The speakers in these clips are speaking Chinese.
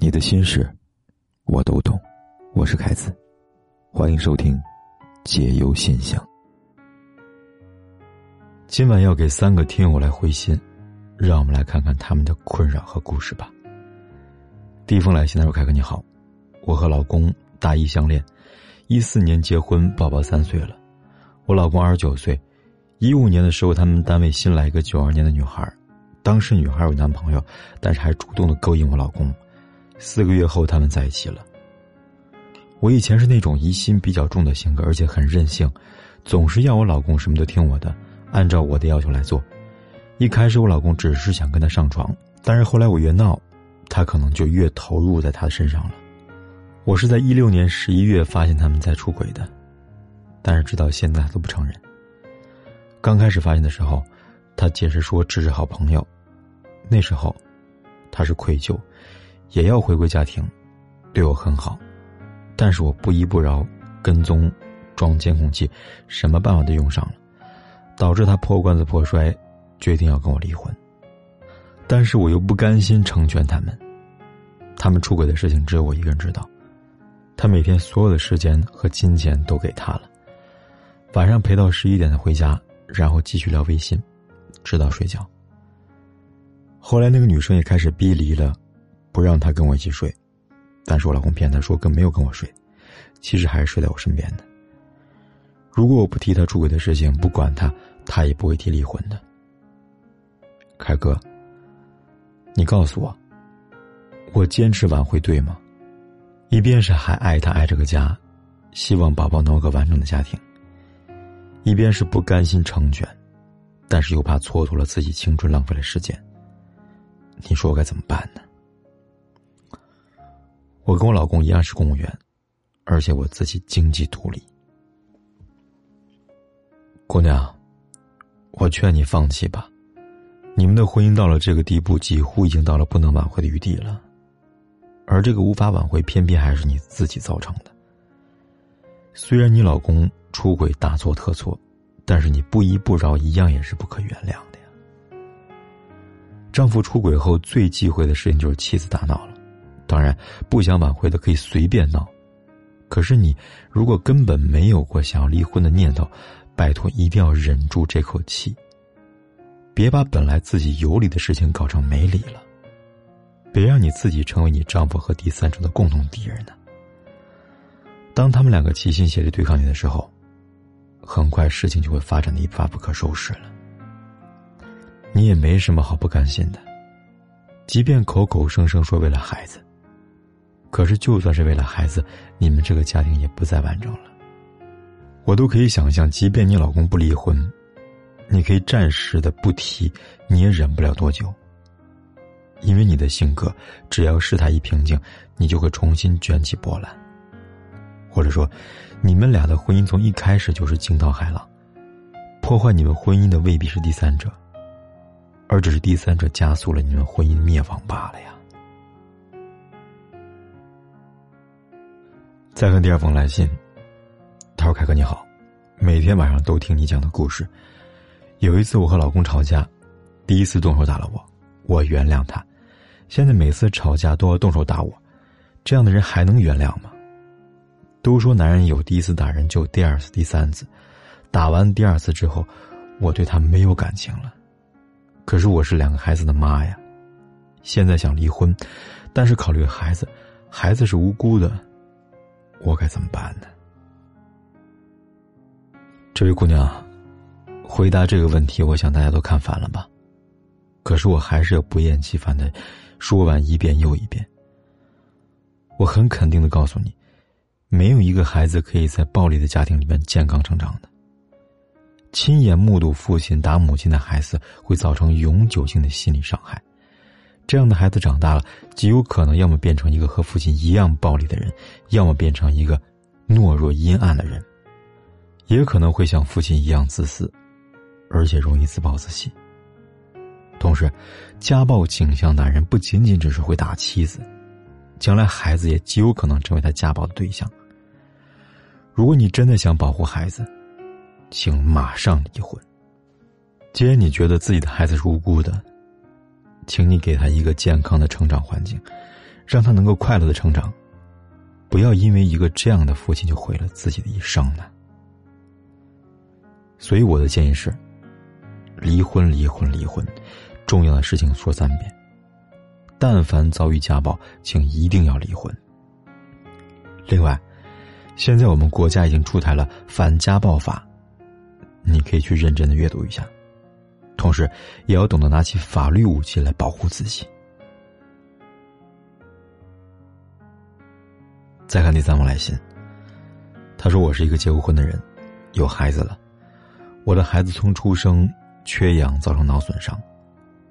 你的心事，我都懂。我是凯子，欢迎收听《解忧现象》。今晚要给三个听友来回信，让我们来看看他们的困扰和故事吧。第一封来信，他说：“凯哥你好，我和老公大一相恋，一四年结婚，宝宝三岁了。我老公二十九岁，一五年的时候，他们单位新来一个九二年的女孩。”当时女孩有男朋友，但是还主动的勾引我老公。四个月后，他们在一起了。我以前是那种疑心比较重的性格，而且很任性，总是要我老公什么都听我的，按照我的要求来做。一开始我老公只是想跟他上床，但是后来我越闹，他可能就越投入在他的身上了。我是在一六年十一月发现他们在出轨的，但是直到现在都不承认。刚开始发现的时候，他解释说只是好朋友。那时候，他是愧疚，也要回归家庭，对我很好，但是我不依不饶，跟踪，装监控器，什么办法都用上了，导致他破罐子破摔，决定要跟我离婚。但是我又不甘心成全他们，他们出轨的事情只有我一个人知道，他每天所有的时间和金钱都给他了，晚上陪到十一点才回家，然后继续聊微信，直到睡觉。后来那个女生也开始逼离了，不让他跟我一起睡，但是我老公骗她说更没有跟我睡，其实还是睡在我身边的。如果我不提他出轨的事情，不管他，他也不会提离婚的。凯哥，你告诉我，我坚持挽回对吗？一边是还爱他爱这个家，希望宝宝能有个完整的家庭，一边是不甘心成全，但是又怕蹉跎了自己青春，浪费了时间。你说我该怎么办呢？我跟我老公一样是公务员，而且我自己经济独立。姑娘，我劝你放弃吧，你们的婚姻到了这个地步，几乎已经到了不能挽回的余地了。而这个无法挽回，偏偏还是你自己造成的。虽然你老公出轨大错特错，但是你不依不饶，一样也是不可原谅的呀。丈夫出轨后最忌讳的事情就是妻子大闹了，当然不想挽回的可以随便闹，可是你如果根本没有过想要离婚的念头，拜托一定要忍住这口气。别把本来自己有理的事情搞成没理了，别让你自己成为你丈夫和第三者的共同敌人呢。当他们两个齐心协力对抗你的时候，很快事情就会发展的一发不可收拾了。你也没什么好不甘心的，即便口口声声说为了孩子，可是就算是为了孩子，你们这个家庭也不再完整了。我都可以想象，即便你老公不离婚，你可以暂时的不提，你也忍不了多久。因为你的性格，只要事态一平静，你就会重新卷起波澜。或者说，你们俩的婚姻从一开始就是惊涛骇浪，破坏你们婚姻的未必是第三者。而只是第三者加速了你们婚姻灭亡罢了呀。再看第二封来信，他说：“凯哥你好，每天晚上都听你讲的故事。有一次我和老公吵架，第一次动手打了我，我原谅他。现在每次吵架都要动手打我，这样的人还能原谅吗？都说男人有第一次打人就第二次、第三次，打完第二次之后，我对他没有感情了。”可是我是两个孩子的妈呀，现在想离婚，但是考虑孩子，孩子是无辜的，我该怎么办呢？这位姑娘，回答这个问题，我想大家都看烦了吧？可是我还是要不厌其烦的说完一遍又一遍。我很肯定的告诉你，没有一个孩子可以在暴力的家庭里面健康成长的。亲眼目睹父亲打母亲的孩子，会造成永久性的心理伤害。这样的孩子长大了，极有可能要么变成一个和父亲一样暴力的人，要么变成一个懦弱阴暗的人，也可能会像父亲一样自私，而且容易自暴自弃。同时，家暴倾向男人不仅仅只是会打妻子，将来孩子也极有可能成为他家暴的对象。如果你真的想保护孩子，请马上离婚。既然你觉得自己的孩子是无辜的，请你给他一个健康的成长环境，让他能够快乐的成长。不要因为一个这样的父亲就毁了自己的一生呢。所以我的建议是：离婚，离婚，离婚，重要的事情说三遍。但凡遭遇家暴，请一定要离婚。另外，现在我们国家已经出台了反家暴法，你可以去认真的阅读一下，同时也要懂得拿起法律武器来保护自己。再看第三封来信，他说：“我是一个结过婚的人，有孩子了。我的孩子从出生缺氧，造成脑损伤，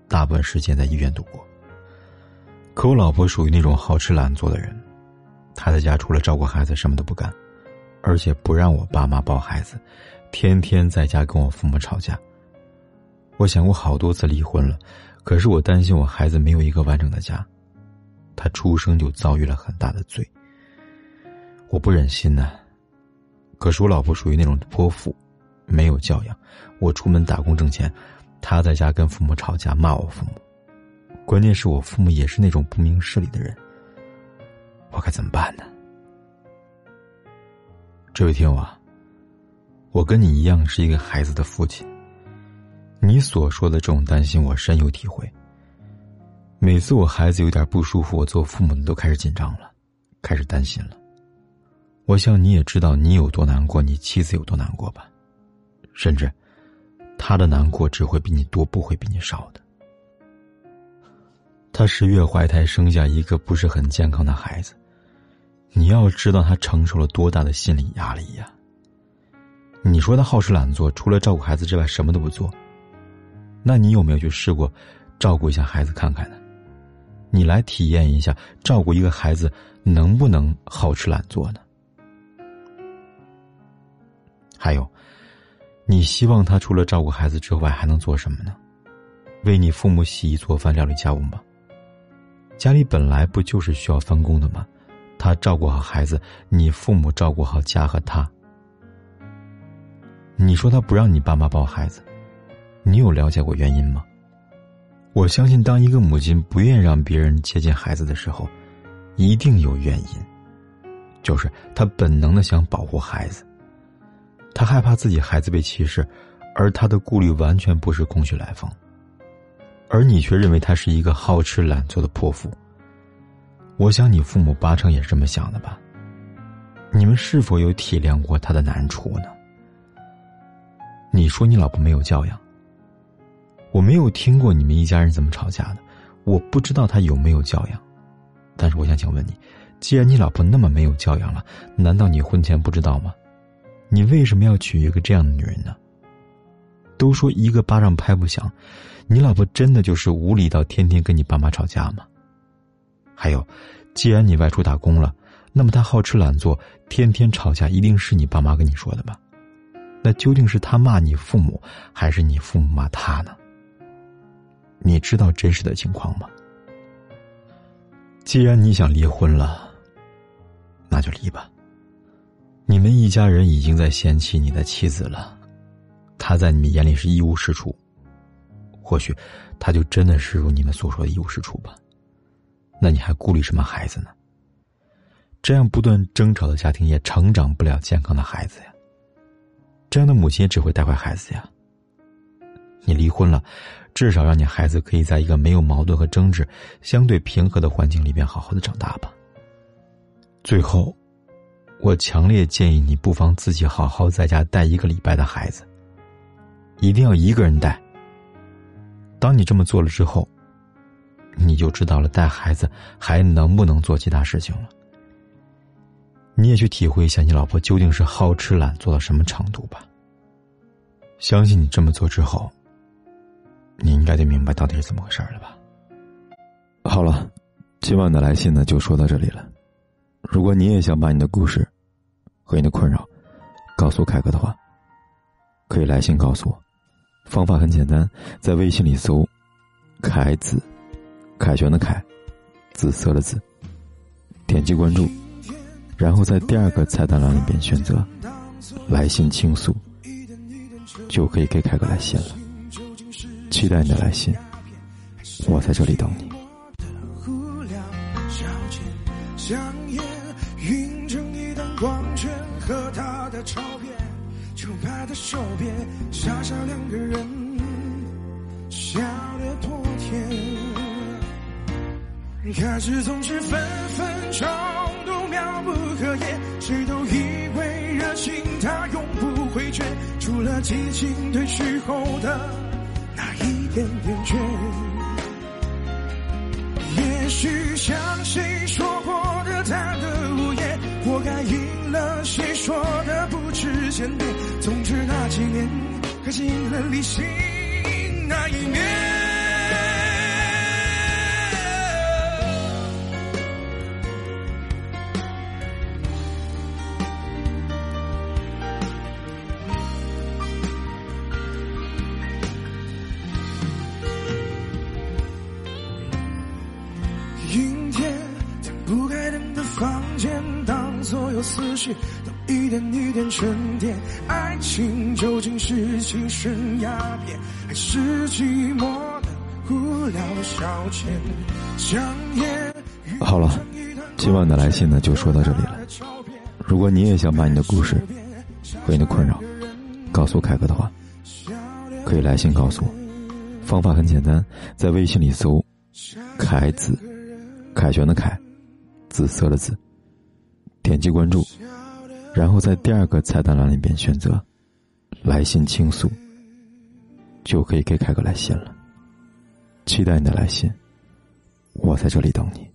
大部分时间在医院度过。可我老婆属于那种好吃懒做的人。”他在家除了照顾孩子什么都不干，而且不让我爸妈抱孩子，天天在家跟我父母吵架。我想过好多次离婚了，可是我担心我孩子没有一个完整的家，他出生就遭遇了很大的罪。我不忍心呐。可是我老婆属于那种泼妇，没有教养。我出门打工挣钱，她在家跟父母吵架骂我父母，关键是我父母也是那种不明事理的人。我该怎么办呢？这位听友啊，我跟你一样是一个孩子的父亲。你所说的这种担心，我深有体会。每次我孩子有点不舒服，我做父母的都开始紧张了，开始担心了。我想你也知道你有多难过，你妻子有多难过吧？甚至，他的难过只会比你多，不会比你少的。她十月怀胎生下一个不是很健康的孩子，你要知道她承受了多大的心理压力呀。你说她好吃懒做，除了照顾孩子之外什么都不做，那你有没有去试过照顾一下孩子看看呢？你来体验一下照顾一个孩子能不能好吃懒做呢？还有，你希望他除了照顾孩子之外还能做什么呢？为你父母洗衣做饭、料理家务吗？家里本来不就是需要分工的吗？他照顾好孩子，你父母照顾好家和他。你说他不让你爸妈抱孩子，你有了解过原因吗？我相信，当一个母亲不愿意让别人接近孩子的时候，一定有原因，就是她本能的想保护孩子，他害怕自己孩子被歧视，而他的顾虑完全不是空穴来风。而你却认为他是一个好吃懒做的泼妇。我想你父母八成也是这么想的吧？你们是否有体谅过他的难处呢？你说你老婆没有教养，我没有听过你们一家人怎么吵架的，我不知道他有没有教养。但是我想请问你，既然你老婆那么没有教养了，难道你婚前不知道吗？你为什么要娶一个这样的女人呢？都说一个巴掌拍不响，你老婆真的就是无理到天天跟你爸妈吵架吗？还有，既然你外出打工了，那么她好吃懒做，天天吵架，一定是你爸妈跟你说的吧？那究竟是他骂你父母，还是你父母骂他呢？你知道真实的情况吗？既然你想离婚了，那就离吧。你们一家人已经在嫌弃你的妻子了。她在你们眼里是一无是处，或许她就真的是如你们所说的一无是处吧？那你还顾虑什么孩子呢？这样不断争吵的家庭也成长不了健康的孩子呀。这样的母亲也只会带坏孩子呀。你离婚了，至少让你孩子可以在一个没有矛盾和争执、相对平和的环境里边好好的长大吧。最后，我强烈建议你不妨自己好好在家带一个礼拜的孩子。一定要一个人带。当你这么做了之后，你就知道了带孩子还能不能做其他事情了。你也去体会一下，你老婆究竟是好吃懒做到什么程度吧。相信你这么做之后，你应该就明白到底是怎么回事了吧。好了，今晚的来信呢就说到这里了。如果你也想把你的故事和你的困扰告诉凯哥的话，可以来信告诉我。方法很简单，在微信里搜“凯子”，凯旋的凯，紫色的紫，点击关注，然后在第二个菜单栏里边选择“来信倾诉”，就可以给凯哥来信了。期待你的来信，我在这里等你。香烟晕成一道光圈，和他的照片就摆在手边，傻傻两个人笑得多甜。开始总是分分钟都妙不可言，谁都以为热情它永不会倦，除了激情褪去后的点点倦。也许像谁说过的他的无厌，活该应了谁说的不知检点。总之那几年，开心了理性当所有思绪都一点一点沉淀。爱情究竟是精神鸦片，还是寂寞的无聊消遣？香烟。好了，今晚的来信呢就说到这里了。如果你也想把你的故事和你的困扰告诉凯哥的话，可以来信告诉我。方法很简单，在微信里搜“凯子”。凯旋的凯，紫色的紫。点击关注，然后在第二个菜单栏里边选择“来信倾诉”，就可以给凯哥来信了。期待你的来信，我在这里等你。